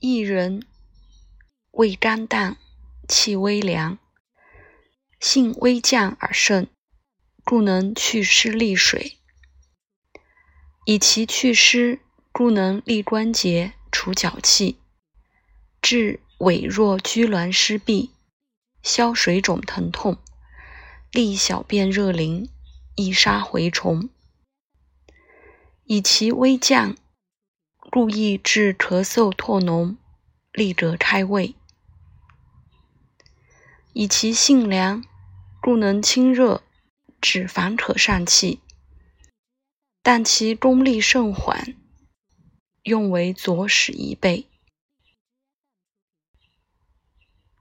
薏仁味甘淡，气微凉，性微降而盛，故能祛湿利水。以其祛湿，故能利关节、除脚气，治痿弱拘挛湿痹，消水肿疼痛，利小便热淋，易杀蛔虫。以其微降，故易治咳嗽唾脓，利者开胃。以其性凉，故能清热，止烦渴疝气。但其功力甚缓，用为佐使一备。